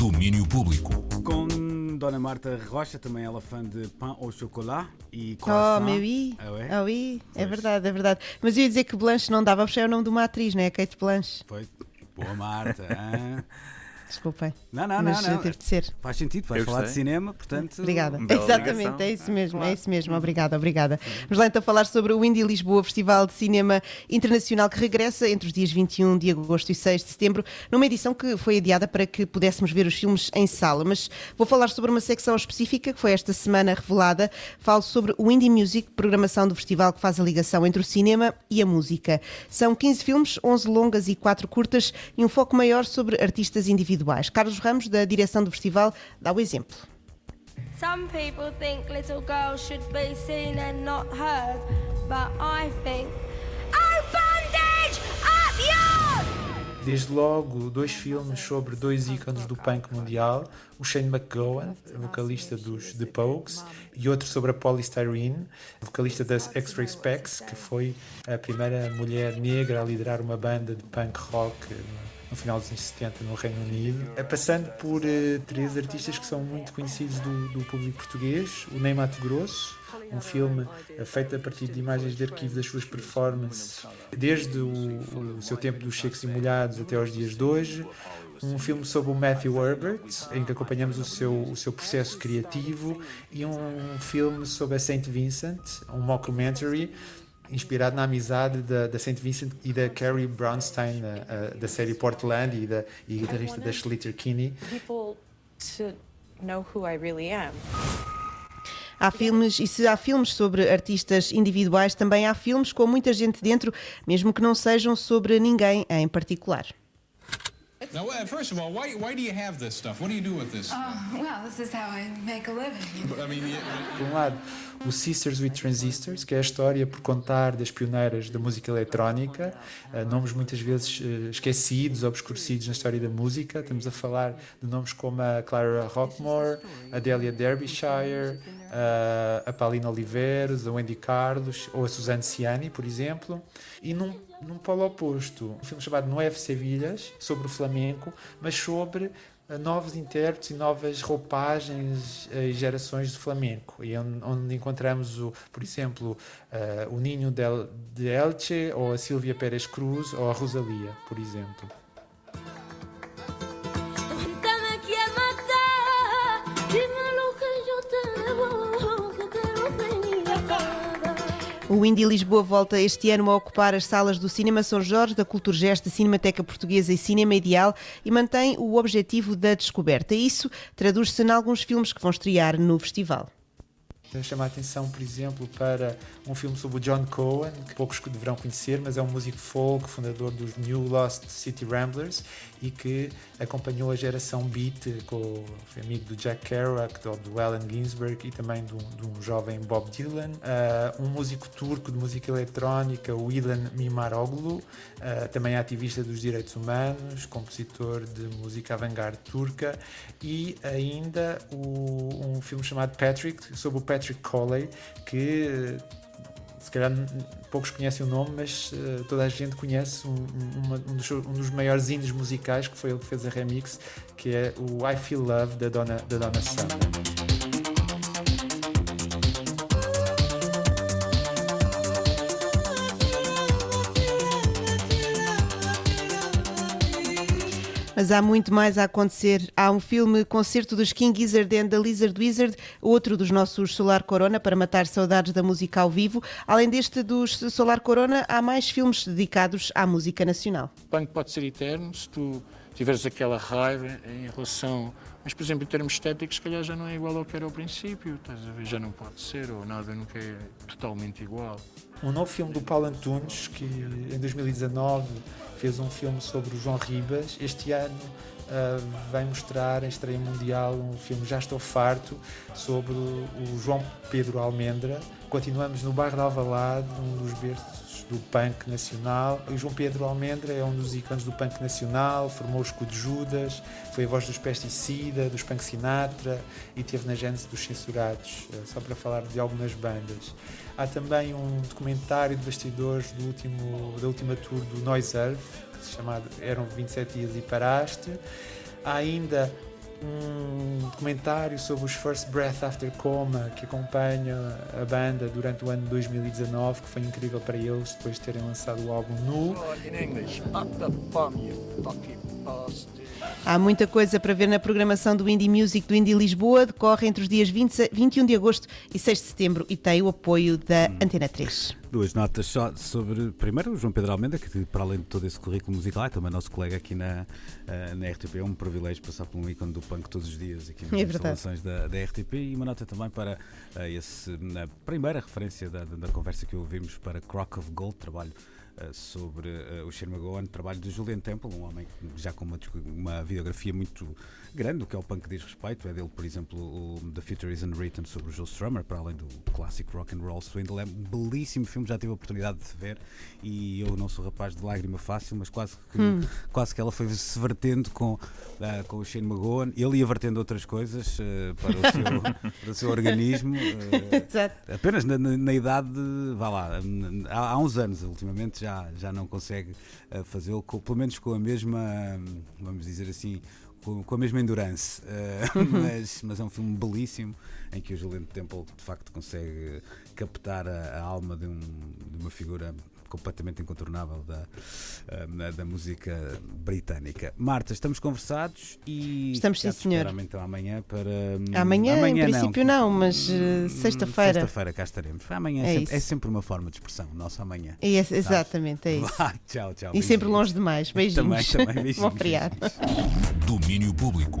Domínio Público. Com Dona Marta Rocha, também ela fã de pão au chocolat e croissant. Oh, mais oui. Ah, ouais? Ah, oui. É verdade, é verdade. Mas eu ia dizer que Blanche não dava, porque é o nome de uma atriz, não é? Kate Blanche. Foi. Boa Marta. hã? Desculpem. Não, não, não, Mas não. teve de ser. Faz sentido, vais falar de cinema, portanto. Obrigada. Exatamente, ligação. é isso mesmo, Claro. é isso mesmo. Obrigada, obrigada. Vamos lá então falar sobre o Indie Lisboa, Festival de Cinema Internacional que regressa entre os dias 21 de agosto e 6 de setembro, numa edição que foi adiada para que pudéssemos ver os filmes em sala. Mas vou falar sobre uma secção específica que foi esta semana revelada. Falo sobre o Indie Music, programação do festival que faz a ligação entre o cinema e a música. São 15 filmes, 11 longas e 4 curtas e um foco maior sobre artistas individuais. Carlos Ramos, da direção do festival, dá o exemplo. Some people think little girls should be seen and not heard, but I think. Oh, bondage! Up yours! Desde logo, dois filmes sobre dois ícones do punk mundial, o Shane McGowan, vocalista dos The Pogues, e outro sobre a Polly Styrene, vocalista das X-Ray Specs, que foi a primeira mulher negra a liderar uma banda de punk rock no final dos anos 70 no Reino Unido, Eh, passando por eh, três artistas que são muito conhecidos do, do público português, o Ney Grosso, um filme eh, feito a partir de imagens de arquivo das suas performances, desde o, o seu tempo dos secos e molhados até aos dias de hoje. Um filme sobre o Matthew Herbert, em que acompanhamos o seu, o seu processo criativo, e um filme sobre a Saint Vincent, um mockumentary, inspirado na amizade da, da Saint Vincent e da Carrie Brownstein, eh, da série Portland, e, da, e guitarrista da Schlitter Kinney. people to know who I really am. Há filmes, e se há filmes sobre artistas individuais, também há filmes com muita gente dentro, mesmo que não sejam sobre ninguém em particular. Now, uh, first of all, why, why do you have this stuff? What do you do with this? Well, this is how I make a living. I mean, you, Por um lado, o Sisters with Transistors, que é a história por contar das pioneiras da música eletrónica, eh, nomes muitas vezes eh, esquecidos, obscurecidos na história da música. Estamos a falar de nomes como a Clara Rockmore, a Delia Derbyshire, eh, a Paulina Oliveira, a Wendy Carlos ou a Suzanne Ciani, por exemplo. E num, num polo oposto, um filme chamado Nueve Sevilhas, sobre o flamenco, mas sobre a novos intérpretes e novas roupagens eh, e gerações de flamenco. E onde, onde encontramos, o, por exemplo, eh, o Ninho de Elche, ou a Silvia Pérez Cruz, ou a Rosalia, por exemplo. O Indie Lisboa volta este ano a ocupar as salas do Cinema São Jorge, da Culturgest, da Cinemateca Portuguesa e Cinema Ideal e mantém o objetivo da descoberta. Isso traduz-se em alguns filmes que vão estrear no festival. Quero chamar a atenção, por exemplo, para um filme sobre o John Cohen, que poucos deverão conhecer, mas é um músico folk, fundador dos New Lost City Ramblers e que acompanhou a geração beat, com, foi amigo do Jack Kerouac, do, do Allen Ginsberg e também de um, de um jovem Bob Dylan. Ah, um músico turco de música eletrónica, o Ilan Mimaroglu, ah, também ativista dos direitos humanos, compositor de música avant-garde turca e ainda o- um filme chamado Patrick, sobre o Patrick Coley, que se calhar poucos conhecem o nome, mas eh, toda a gente conhece um, um- uma- um dos, um dos maiores indies musicais, que foi ele que fez a remix, que é o I Feel Love da Donna, da Donna Summer. Mas há muito mais a acontecer. Há um filme Concerto dos King Gizzard and the Lizard Wizard, outro dos nossos Solar Corona, para matar saudades da música ao vivo. Além deste dos Solar Corona, há mais filmes dedicados à música nacional. O punk pode ser eterno se tu tiveres aquela raiva em relação. Mas, por exemplo, em termos estéticos, se calhar já não é igual ao que era ao princípio, estás a ver? Já não pode ser, ou nada nunca é totalmente igual. Um novo filme do Paulo Antunes, que em 2019 fez um filme sobre o João Ribas. Este ano ah, vai mostrar em estreia mundial um filme Já Estou Farto sobre o João Pedro Almendra. Continuamos no bairro de Alvalade, um dos berços do punk nacional. O João Pedro Almendra é um dos ícones do punk nacional, formou o Escudo Judas, foi a voz dos Pesticida, dos Punk Sinatra e teve na gênese dos Censurados, eh, só para falar de algumas bandas. Há também um documentário de bastidores do último, da última tour do Noise Earth, chamava Eram 27 Dias e Paraste. Há ainda um documentário sobre os First Breath After Coma que acompanha a banda durante o ano de 2019, que foi incrível para eles depois de terem lançado o álbum nu. In English, up the bum, you fucking bastard. Há muita coisa para ver na programação do Indie Music do Indie Lisboa. Decorre entre os dias 20, 21 de agosto e 6 de setembro e tem o apoio da Antena 3. Duas notas só sobre, primeiro, o João Pedro Almeida, que para além de todo esse currículo musical, é também nosso colega aqui na, eh, na RTP. É um privilégio passar por um ícone do punk todos os dias aqui nas É instalações da, da RTP. E uma nota também para eh, esse, na primeira referência da, da, da conversa que ouvimos para Crock of Gold, trabalho sobre eh, o Shermagoan, trabalho de Julian Temple, um homem já com uma, uma videografia muito grande, o que é o punk diz respeito. É dele, por exemplo, o The Future is Unwritten sobre o Joe Strummer, para além do clássico Rock and Roll Swindle. É um belíssimo filme, já tive a oportunidade de ver e eu não sou rapaz de lágrima fácil, mas quase que, quase que ela foi se vertendo com, ah, com o Shane McGowan. Ele ia vertendo outras coisas eh, para, o seu, para o seu organismo. eh, Exato. Apenas na, na- na idade, vá lá, há, há uns anos, ultimamente já, já não consegue eh, fazê-lo, pelo menos com a mesma, vamos dizer assim, com, com a mesma endurance. Eh, mas, mas é um filme belíssimo em que o Julian Temple de facto consegue captar a, a alma de, um- de uma figura completamente incontornável da, eh, da música britânica. Marta, estamos conversados e Estamos, sim, senhor. então amanhã para hum, Amanhã, em não. princípio, não, mas eh, Hum, sexta-feira. Sexta-feira cá estaremos. Amanhã É é, sempre, é sempre uma forma de expressão, nosso amanhã. É esse- exatamente, é isso. Vá, tchau, tchau. E sempre beijinhos. longe demais. Beijinhos. Também, também, beijinhos, Bom feriado. Domínio Público.